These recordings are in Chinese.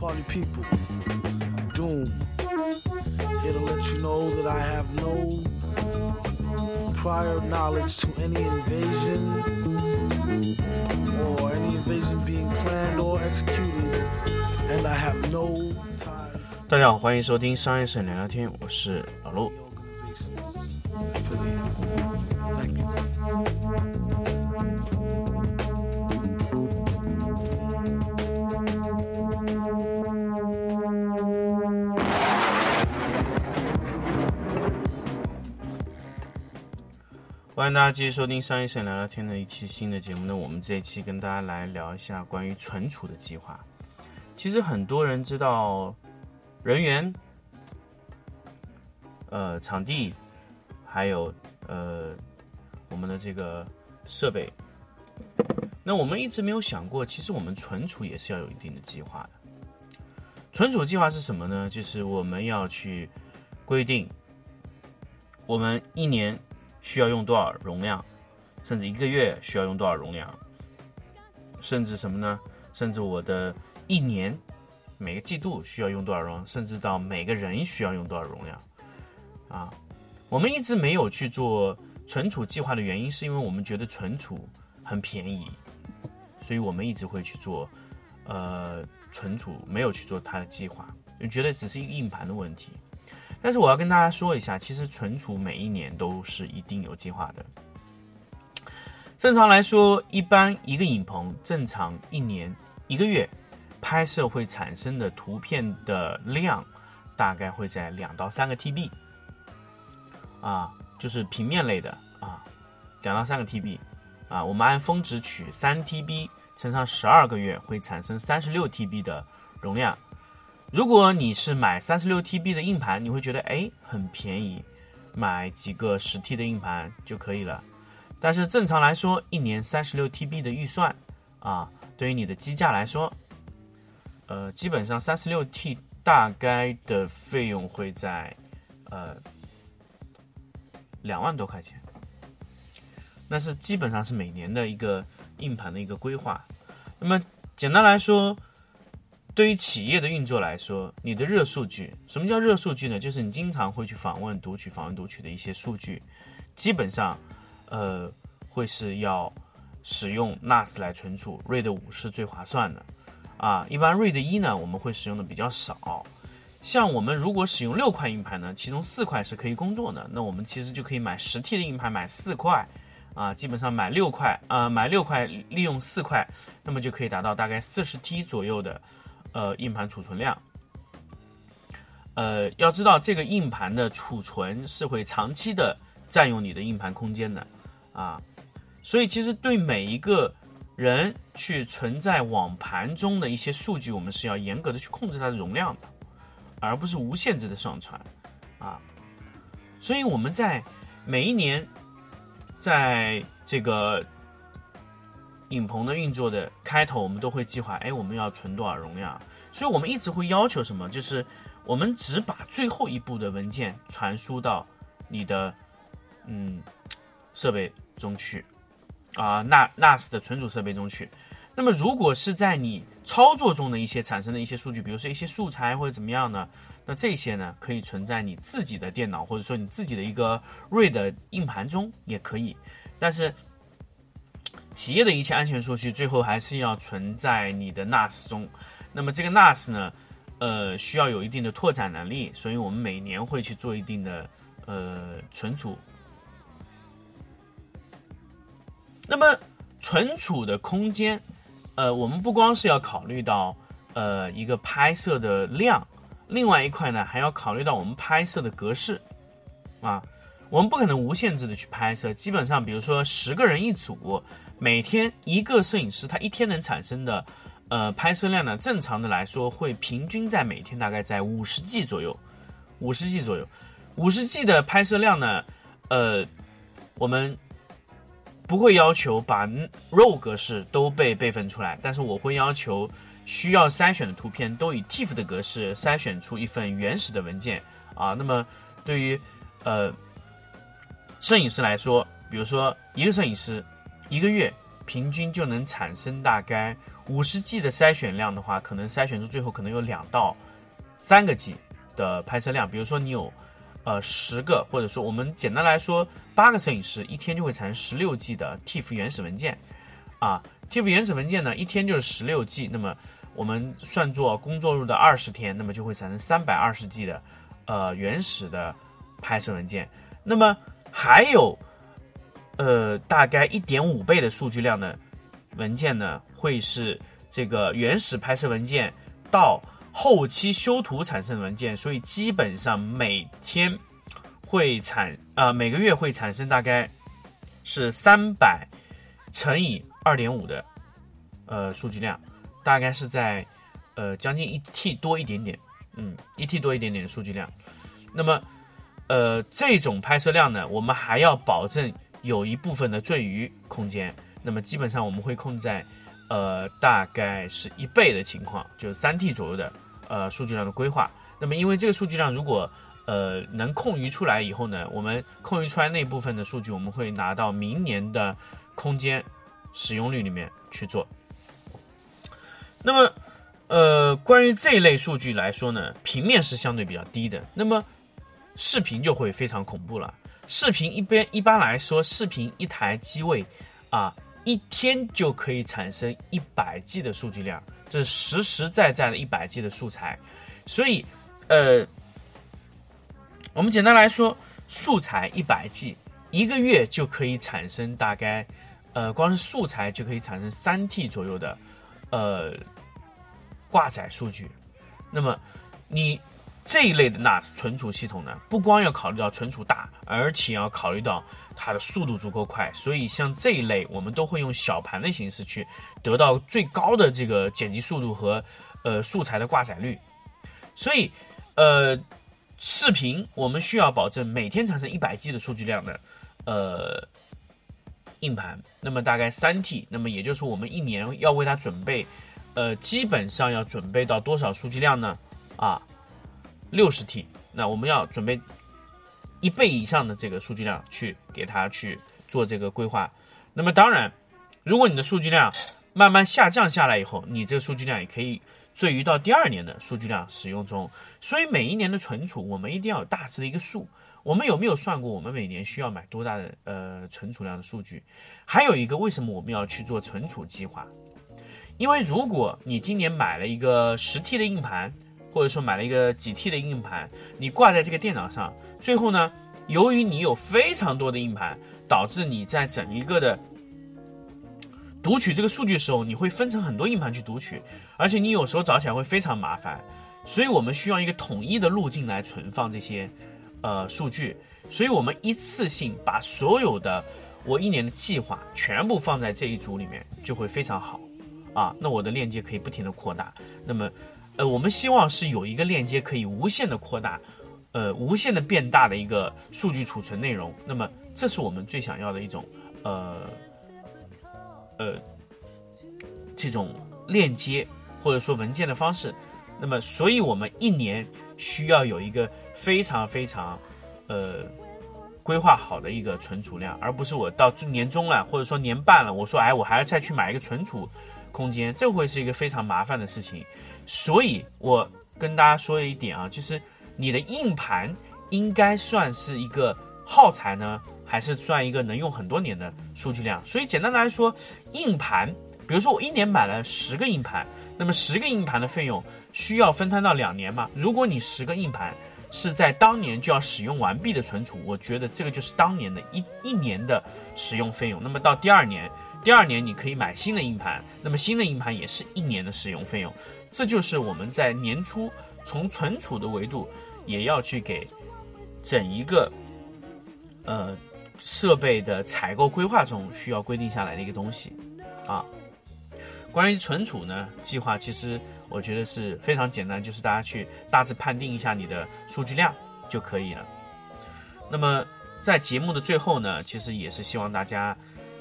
party people. Doom. Here to let you know that I have no prior knowledge to any invasion or any invasion being planned or executed, and I have no ties 大家好，欢迎收听商业摄影聊聊天，我是老陆。 欢迎大家继续收听商业摄影聊聊天的一期新的节目。那我们这一期跟大家来聊一下关于存储的计划。其实很多人知道人员、呃场地，还有呃我们的这个设备。那我们一直没有想过，其实我们存储也是要有一定的计划的。存储计划是什么呢？就是我们要去规定我们一年需要用多少容量，甚至一个月需要用多少容量，甚至什么呢？甚至我的一年每个季度需要用多少容量，甚至到每个人需要用多少容量啊？我们一直没有去做存储计划的原因，是因为我们觉得存储很便宜，所以我们一直会去做呃存储，没有去做它的计划，就觉得只是一个硬盘的问题。但是我要跟大家说一下，其实存储每一年都是一定有计划的。正常来说，一般一个影棚正常一年一个月拍摄会产生的图片的量，大概会在两到三个 TB，啊，就是平面类的啊，两到三个 TB，啊，我们按峰值取三 TB 乘上十二个月，会产生三十六 TB 的容量。如果你是买三十六 TB 的硬盘，你会觉得哎很便宜，买几个十 T 的硬盘就可以了。但是正常来说，一年三十六 TB 的预算啊，对于你的机架来说，呃，基本上三十六 T 大概的费用会在呃两万多块钱。那是基本上是每年的一个硬盘的一个规划。那么简单来说，对于企业的运作来说，你的热数据，什么叫热数据呢？就是你经常会去访问、读取、访问、读取的一些数据，基本上，呃，会是要使用 NAS 来存储，RAID 五是最划算的，啊，一般 RAID 一呢，我们会使用的比较少。像我们如果使用六块硬盘呢，其中四块是可以工作的，那我们其实就可以买十 T 的硬盘，买四块，啊，基本上买六块，啊，买六块利用四块，那么就可以达到大概四十 T 左右的。呃，硬盘储存量，呃，要知道这个硬盘的储存是会长期的占用你的硬盘空间的，啊，所以其实对每一个人去存在网盘中的一些数据，我们是要严格的去控制它的容量的，而不是无限制的上传，啊，所以我们在每一年在这个。影棚的运作的开头，我们都会计划，哎，我们要存多少容量？所以我们一直会要求什么？就是我们只把最后一步的文件传输到你的嗯设备中去啊，NA NAS 的存储设备中去。那么如果是在你操作中的一些产生的一些数据，比如说一些素材或者怎么样呢？那这些呢可以存在你自己的电脑或者说你自己的一个 RAID 硬盘中也可以，但是。企业的一切安全数据最后还是要存在你的 NAS 中，那么这个 NAS 呢，呃，需要有一定的拓展能力，所以我们每年会去做一定的呃存储。那么存储的空间，呃，我们不光是要考虑到呃一个拍摄的量，另外一块呢还要考虑到我们拍摄的格式啊，我们不可能无限制的去拍摄，基本上比如说十个人一组。每天一个摄影师，他一天能产生的，呃，拍摄量呢，正常的来说会平均在每天大概在五十 G 左右，五十 G 左右，五十 G 的拍摄量呢，呃，我们不会要求把 RAW 格式都被备份出来，但是我会要求需要筛选的图片都以 TIFF 的格式筛选出一份原始的文件啊。那么对于呃摄影师来说，比如说一个摄影师。一个月平均就能产生大概五十 G 的筛选量的话，可能筛选出最后可能有两到三个 G 的拍摄量。比如说你有呃十个，或者说我们简单来说八个摄影师，一天就会产生十六 G 的 TIFF 原始文件啊。TIFF 原始文件呢，一天就是十六 G，那么我们算作工作日的二十天，那么就会产生三百二十 G 的呃原始的拍摄文件。那么还有呃大概一点五倍的数据量的文件呢，会是这个原始拍摄文件到后期修图产生的文件，所以基本上每天会产呃每个月会产生大概是三百乘以二点五的呃数据量，大概是在呃将近一 T 多一点点，嗯，一 T 多一点点的数据量。那么呃这种拍摄量呢，我们还要保证有一部分的赘余空间。那么基本上我们会控制在呃大概是一倍的情况，就是三 T 左右的呃数据量的规划。那么因为这个数据量如果呃能空余出来以后呢，我们空余出来那部分的数据，我们会拿到明年的空间使用率里面去做。那么呃关于这一类数据来说呢，平面是相对比较低的，那么视频就会非常恐怖了。视频一边一般来说，视频一台机位啊。一天就可以产生一百 G 的数据量，这是实实在在的一百 G 的素材。所以，呃，我们简单来说，素材一百 G，一个月就可以产生大概，呃，光是素材就可以产生三 T 左右的，呃，挂载数据。那么，你。这一类的 NAS 存储系统呢，不光要考虑到存储大，而且要考虑到它的速度足够快。所以像这一类，我们都会用小盘的形式去得到最高的这个剪辑速度和呃素材的挂载率。所以，呃，视频我们需要保证每天产生一百 G 的数据量的呃硬盘，那么大概三 T，那么也就是我们一年要为它准备，呃，基本上要准备到多少数据量呢？啊？六十 T，那我们要准备一倍以上的这个数据量去给它去做这个规划。那么当然，如果你的数据量慢慢下降下来以后，你这个数据量也可以赘余到第二年的数据量使用中。所以每一年的存储，我们一定要有大致的一个数。我们有没有算过我们每年需要买多大的呃存储量的数据？还有一个，为什么我们要去做存储计划？因为如果你今年买了一个十 T 的硬盘，或者说买了一个几 T 的硬盘，你挂在这个电脑上，最后呢，由于你有非常多的硬盘，导致你在整一个的读取这个数据的时候，你会分成很多硬盘去读取，而且你有时候找起来会非常麻烦，所以我们需要一个统一的路径来存放这些呃数据，所以我们一次性把所有的我一年的计划全部放在这一组里面，就会非常好啊，那我的链接可以不停的扩大，那么。呃，我们希望是有一个链接可以无限的扩大，呃，无限的变大的一个数据储存内容。那么，这是我们最想要的一种，呃，呃，这种链接或者说文件的方式。那么，所以我们一年需要有一个非常非常，呃，规划好的一个存储量，而不是我到年终了或者说年半了，我说哎，我还要再去买一个存储空间，这会是一个非常麻烦的事情。所以，我跟大家说一点啊，就是你的硬盘应该算是一个耗材呢，还是算一个能用很多年的数据量？所以，简单来说，硬盘，比如说我一年买了十个硬盘，那么十个硬盘的费用需要分摊到两年嘛？如果你十个硬盘是在当年就要使用完毕的存储，我觉得这个就是当年的一一年的使用费用。那么到第二年，第二年你可以买新的硬盘，那么新的硬盘也是一年的使用费用。这就是我们在年初从存储的维度，也要去给整一个呃设备的采购规划中需要规定下来的一个东西啊。关于存储呢，计划其实我觉得是非常简单，就是大家去大致判定一下你的数据量就可以了。那么在节目的最后呢，其实也是希望大家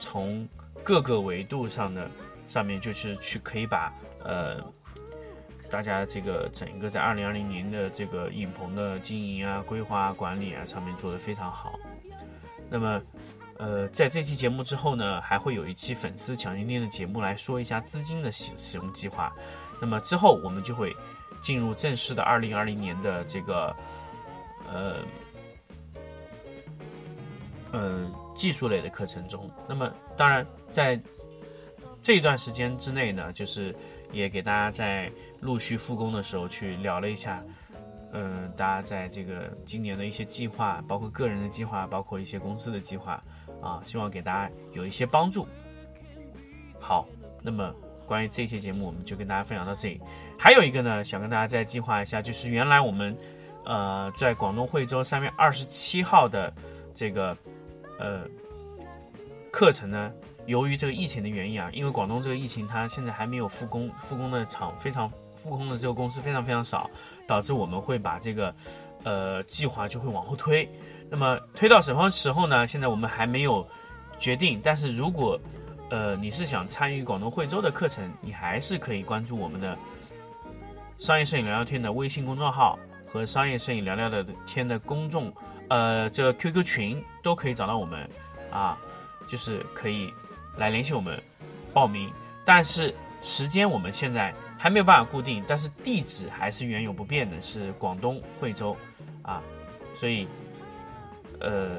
从各个维度上的上面，就是去可以把呃。大家这个整个在二零二零年的这个影棚的经营啊、规划、管理啊上面做得非常好。那么，呃，在这期节目之后呢，还会有一期粉丝抢先听的节目来说一下资金的使使用计划。那么之后我们就会进入正式的二零二零年的这个呃呃技术类的课程中。那么当然在这段时间之内呢，就是也给大家在陆续复工的时候去聊了一下，嗯，大家在这个今年的一些计划，包括个人的计划，包括一些公司的计划啊，希望给大家有一些帮助。好，那么。关于这些节目，我们就跟大家分享到这里。还有一个呢，想跟大家再计划一下，就是原来我们，呃，在广东惠州三月二十七号的这个呃课程呢，由于这个疫情的原因啊，因为广东这个疫情它现在还没有复工，复工的厂非常复工的这个公司非常非常少，导致我们会把这个呃计划就会往后推。那么推到什么时候呢？现在我们还没有决定，但是如果呃，你是想参与广东惠州的课程，你还是可以关注我们的商业摄影聊聊天的微信公众号和商业摄影聊聊的天的公众，呃，这 QQ 群都可以找到我们，啊，就是可以来联系我们报名。但是时间我们现在还没有办法固定，但是地址还是原有不变的，是广东惠州，啊，所以呃，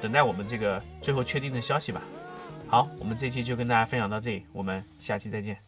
等待我们这个最后确定的消息吧。好，我们这期就跟大家分享到这里，我们下期再见。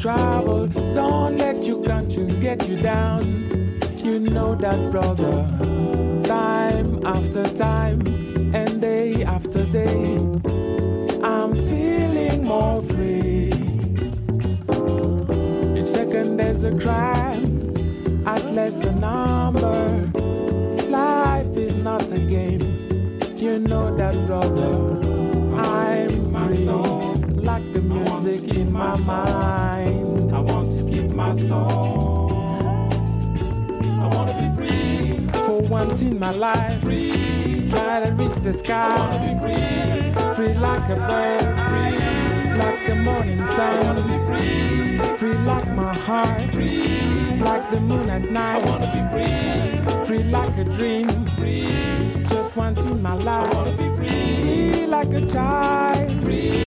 trouble. Don't let your conscience get you down. You know that, brother. Time after time and day after day, I'm feeling more free. Each second there's a crime, at less a number. Life is not a game. You know that, brother. music in my mind. I want to keep my soul. I want to be free. For once in my life, free. Try to reach the sky. I want to be free. Free like a bird. Free like a morning sun. I want to be free. Free like my heart. Free like the moon at night. I want to be free. Free like a dream. Free. Just once in my life. I want to be free. Free like a child. Free.